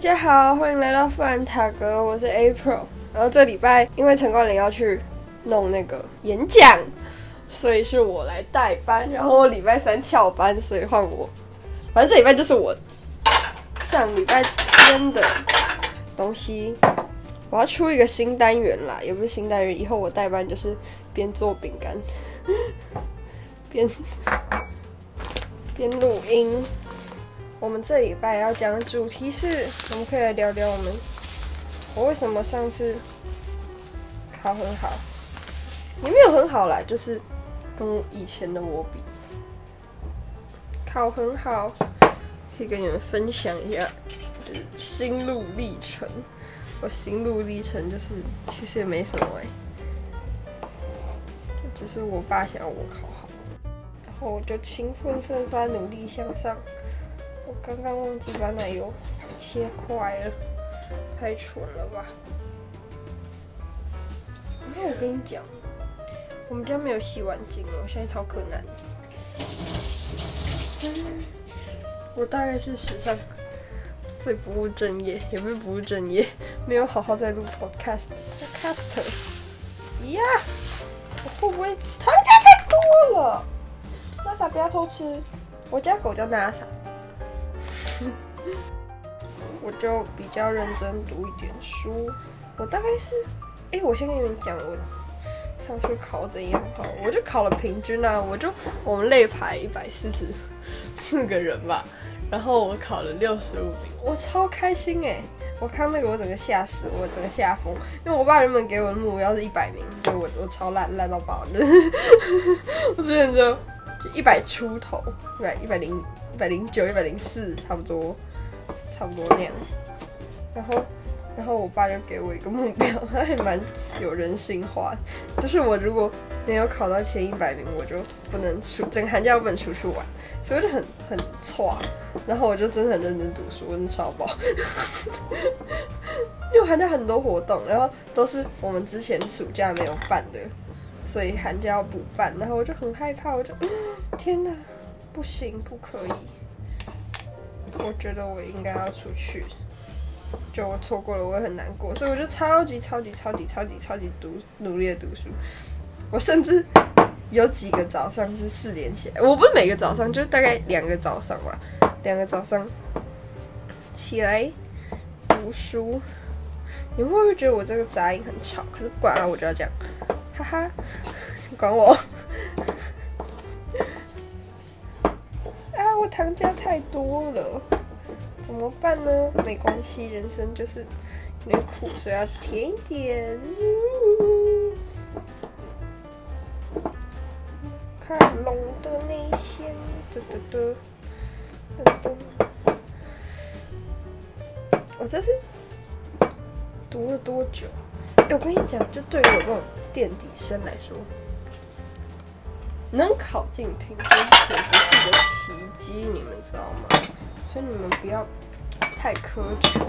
大家好，欢迎来到范塔格，我是 April。然后这礼拜因为陈冠霖要去弄那个演讲，所以是我来代班。然后我礼拜三翘班，所以换我。反正这礼拜就是我上礼拜天的东西。我要出一个新单元啦，也不是新单元，以后我代班就是边做饼干 边 边录音。我们这礼拜要讲的主题是，我们可以来聊聊我们我为什么上次考很好，也没有很好啦，就是跟以前的我比考很好，可以跟你们分享一下，就是心路历程。我心路历程就是，其实也没什么哎，只是我爸想要我考好，然后我就勤奋奋发，努力向上。刚刚忘记把奶油切块了，太蠢了吧！然后我跟你讲，我们家没有洗碗巾了，我现在超困难。我大概是史上。最不务正业，也不是不务正业，没有好好在录 podcast。podcaster，呀，我会不会糖加太多了？NASA 不要偷吃，我家狗叫 NASA。我就比较认真读一点书。我大概是，哎，我先跟你们讲，我上次考怎样好？我就考了平均啊，我就我们类排一百四十四个人吧。然后我考了六十五名，我超开心哎！我看那个我整个吓死，我整个吓疯，因为我爸原本给我的目标是一百名，就我我超烂烂到爆，我之前就就一百出头，一百一百零一百零九一百零四差不多，差不多那样，然后。然后我爸就给我一个目标，他还蛮有人性化，就是我如果没有考到前一百名，我就不能出整个寒假不能出去玩，所以我就很很差。然后我就真的很认真读书，真的超爆。因为寒假很多活动，然后都是我们之前暑假没有办的，所以寒假要补办。然后我就很害怕，我就天哪，不行，不可以。我觉得我应该要出去。就我错过了，我会很难过，所以我就超级超级超级超级超级读努力的读书。我甚至有几个早上是四点起来，我不是每个早上，就大概两个早上吧，两个早上起来读书。你们会不会觉得我这个杂音很吵？可是不管啊，我就要这样，哈哈，管我。糖加太多了。怎么办呢？没关系，人生就是有点苦，所以要甜一点。看龙的内线，嘟嘟嘟嘟嘟。我这是读了多久？我跟你讲，就对于我这种垫底生来说，能考进平均简直是个奇迹，你们知道吗？所以你们不要。太苛求。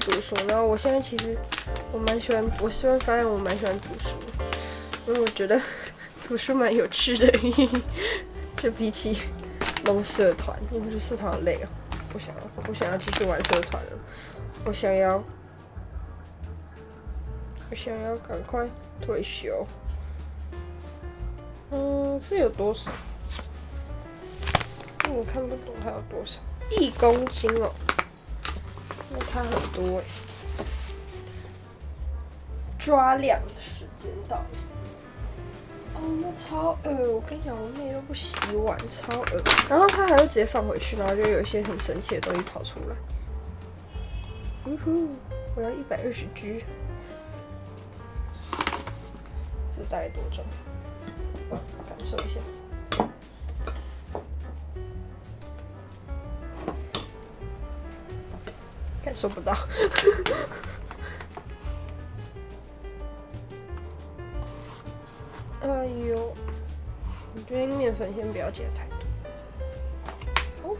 读书，然后我现在其实。我蛮喜欢，我突然发现我蛮喜欢读书，因为我觉得 读书蛮有趣的，就比起弄社团，因为社团好累哦，不想要，不想要继续玩社团了，我想要，我想要赶快退休。嗯，这有多少？我看不懂它有多少，一公斤哦，那它很多。抓两的时间到了，哦，那超恶！我跟你讲，我妹都不洗碗，超恶。然后她还会直接放回去，然后就有一些很神奇的东西跑出来。呜呼！我要一百二十 G，这大概多重？感受一下，感受不到。哎呦，我觉得面粉先不要解太多。哦，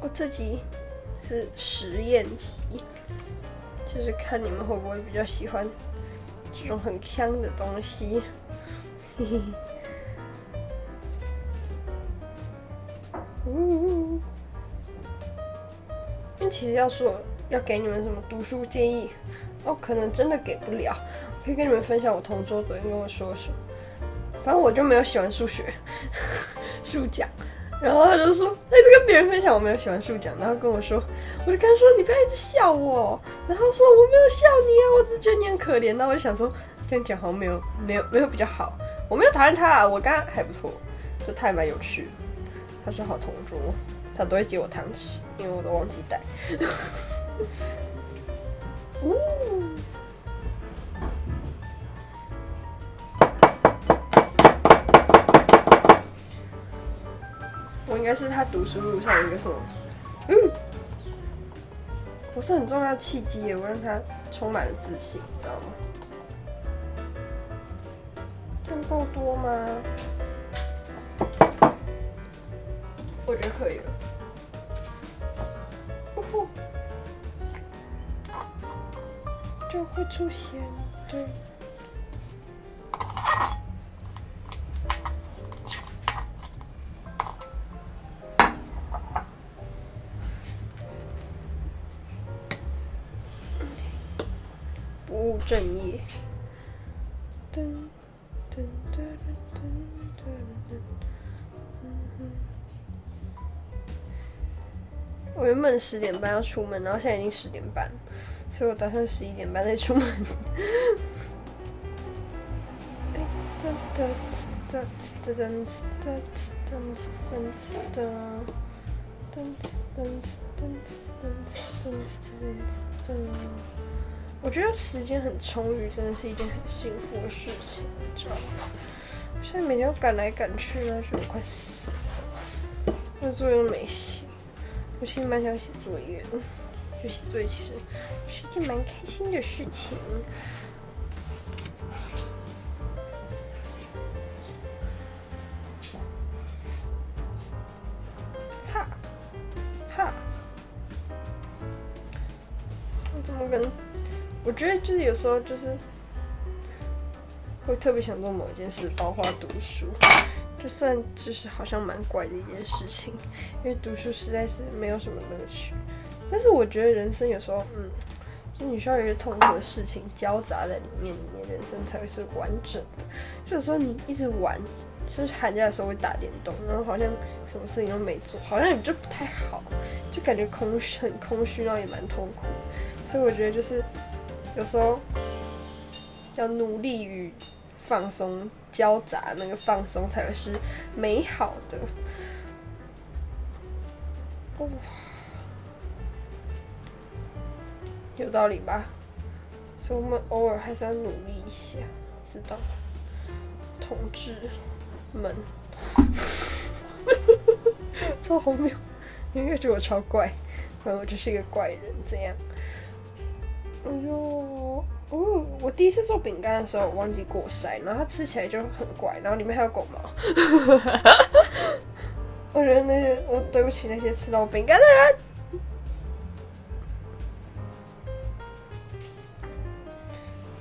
我、自、这集是实验集，就是看你们会不会比较喜欢这种很呛的东西。嘿嘿。呜。因为其实要说要给你们什么读书建议。哦，可能真的给不了。可以跟你们分享我同桌昨天跟我说什么。反正我就没有喜欢数学 数讲，然后他就说他一直跟别人分享我没有喜欢数讲，然后跟我说，我就跟他说你不要一直笑我，然后说我没有笑你啊，我只觉得你很可怜。那我就想说这样讲好像没有没有没有比较好，我没有讨厌他啊，我刚刚还不错，就他也蛮有趣的，他是好同桌，他都会借我汤吃，因为我都忘记带。我应该是他读书路上一个什么？嗯，我是很重要的契机，我让他充满了自信，知道吗？这样够多吗？我觉得可以了。就会出现，对。不务正业。噔噔本十点半要出门，然后现在已经十点半。所以我打算十一点半再出门。我觉得时间很充裕，真的是一件很幸福的事情，你知道吗？现在每天要赶来赶去，那就快死了。那作用没写，我 其实蛮想写作业的。就写作业其实是一件蛮开心的事情。哈，哈，我怎么跟？我觉得就是有时候就是会特别想做某件事，包括读书，就算就是好像蛮怪的一件事情，因为读书实在是没有什么乐趣。但是我觉得人生有时候，嗯，就你需要有些痛苦的事情交杂在里面，你的人生才会是完整的。就有时候你一直玩，就是寒假的时候会打电动，然后好像什么事情都没做，好像你就不太好，就感觉空虚，很空虚，然后也蛮痛苦。所以我觉得就是有时候要努力与放松交杂，那个放松才是美好的。哦。有道理吧？所以我们偶尔还是要努力一下，知道同志们，超荒谬！你应该觉得我超怪，反正我就是一个怪人，怎样。哎呦，哦！我第一次做饼干的时候，我忘记过筛，然后它吃起来就很怪，然后里面还有狗毛。我觉得那些，我对不起那些吃到饼干的人。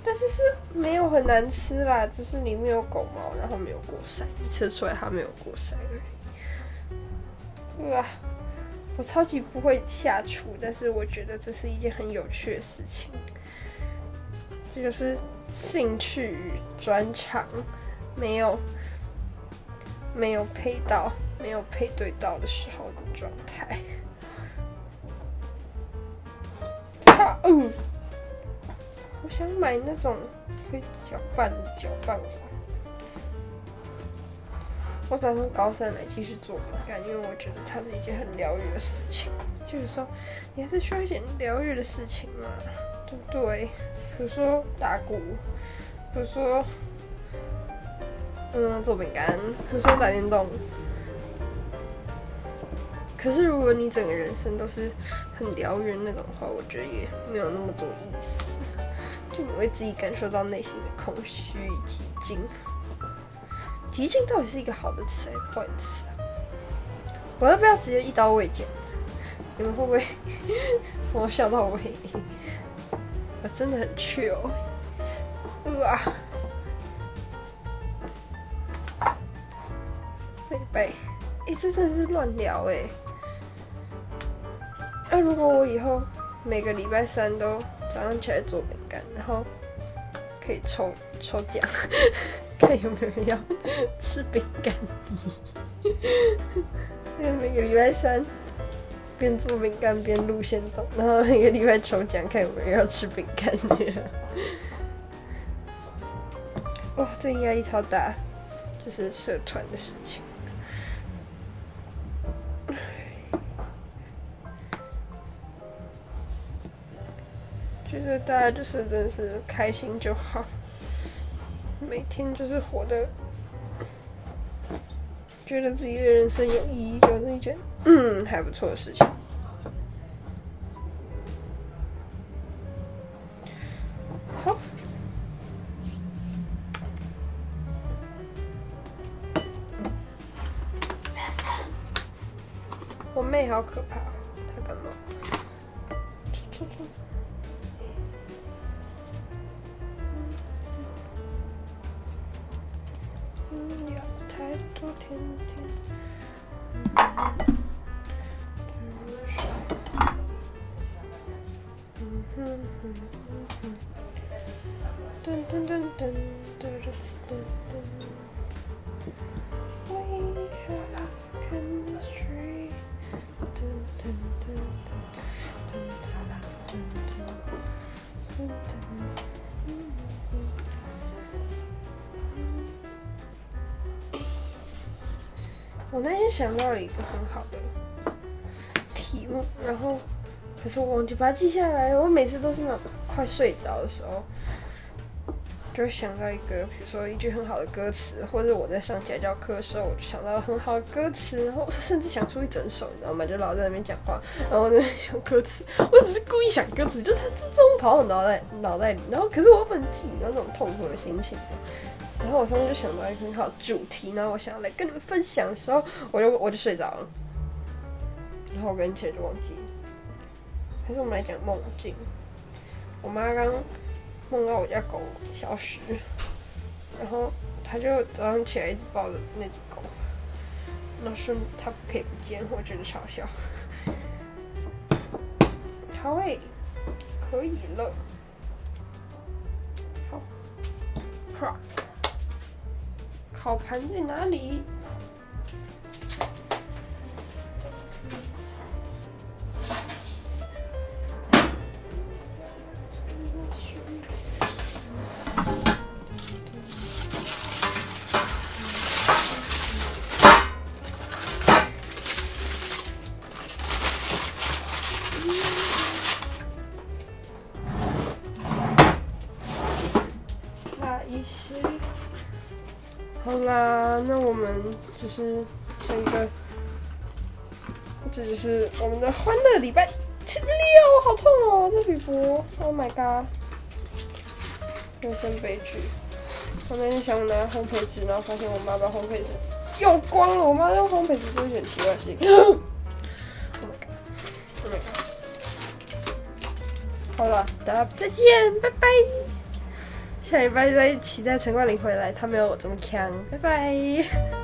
但是是没有很难吃啦，只是里面有狗毛，然后没有过筛，你吃出来它没有过筛而已。哇，我超级不会下厨，但是我觉得这是一件很有趣的事情。这就是兴趣与专长没有没有配到、没有配对到的时候的状态。啊，嗯。我想买那种可以搅拌的搅拌碗。我打算高三来继续做饼干，因为我觉得它是一件很疗愈的事情。就是说，你还是需要一点疗愈的事情嘛，对？比如说打鼓，比如说嗯做饼干，比如说打电动。可是如果你整个人生都是很疗愈那种的话，我觉得也没有那么多意思。就你会自己感受到内心的空虚与寂静。寂静到底是一个好的词还是坏词啊？我要不要直接一刀未剪？你们会不会 我笑到尾？我真的很去哦。啊！这个杯，哎，这真的是乱聊哎。那如果我以后每个礼拜三都早上起来做饼干，然后可以抽抽奖，看有没有人要吃饼干？因为每个礼拜三边做饼干边录线动，然后一个礼拜抽奖，看有没有要吃饼干的。哇，这压力超大，这是社团的事情。觉得大家就是真的是开心就好，每天就是活的，觉得自己的人生有意义，就是一件嗯还不错的事情。好，我妹好可怕，她干嘛？出出出！天天。我那天想到了一个很好的题目然后可是我忘记把它记下来了我每次都是那种快睡着的时候。就会想到一个，比如说一句很好的歌词，或者我在上家教课的时候，我就想到很好的歌词，然后甚至想出一整首，你知道吗？就老在那边讲话，然后那边想歌词。我也不是故意想歌词，就是它自动跑我脑袋脑袋里，然后可是我本记到那种痛苦的心情。然后我上次就想到一个很好的主题，然后我想要来跟你们分享的时候，我就我就睡着了，然后我跟起来就忘记。还是我们来讲梦境。我妈刚梦到我家狗消失，然后他就早上起来一直抱着那只狗，然后说它不可以不见，我觉得嘲笑。好诶，可以了。好，Pro。烤盘在哪里？们就是整个，这就是我们的欢乐礼拜七六，好痛哦，这皮肤，Oh my god，人生悲剧。我那天想拿烘焙纸，然后发现我妈把烘焙纸用光了。我妈用烘焙纸做一件奇怪的事情。Oh my god，Oh my god。好了，大家再见，拜拜。下礼拜再期待陈冠霖回来，他没有我这么强。拜拜。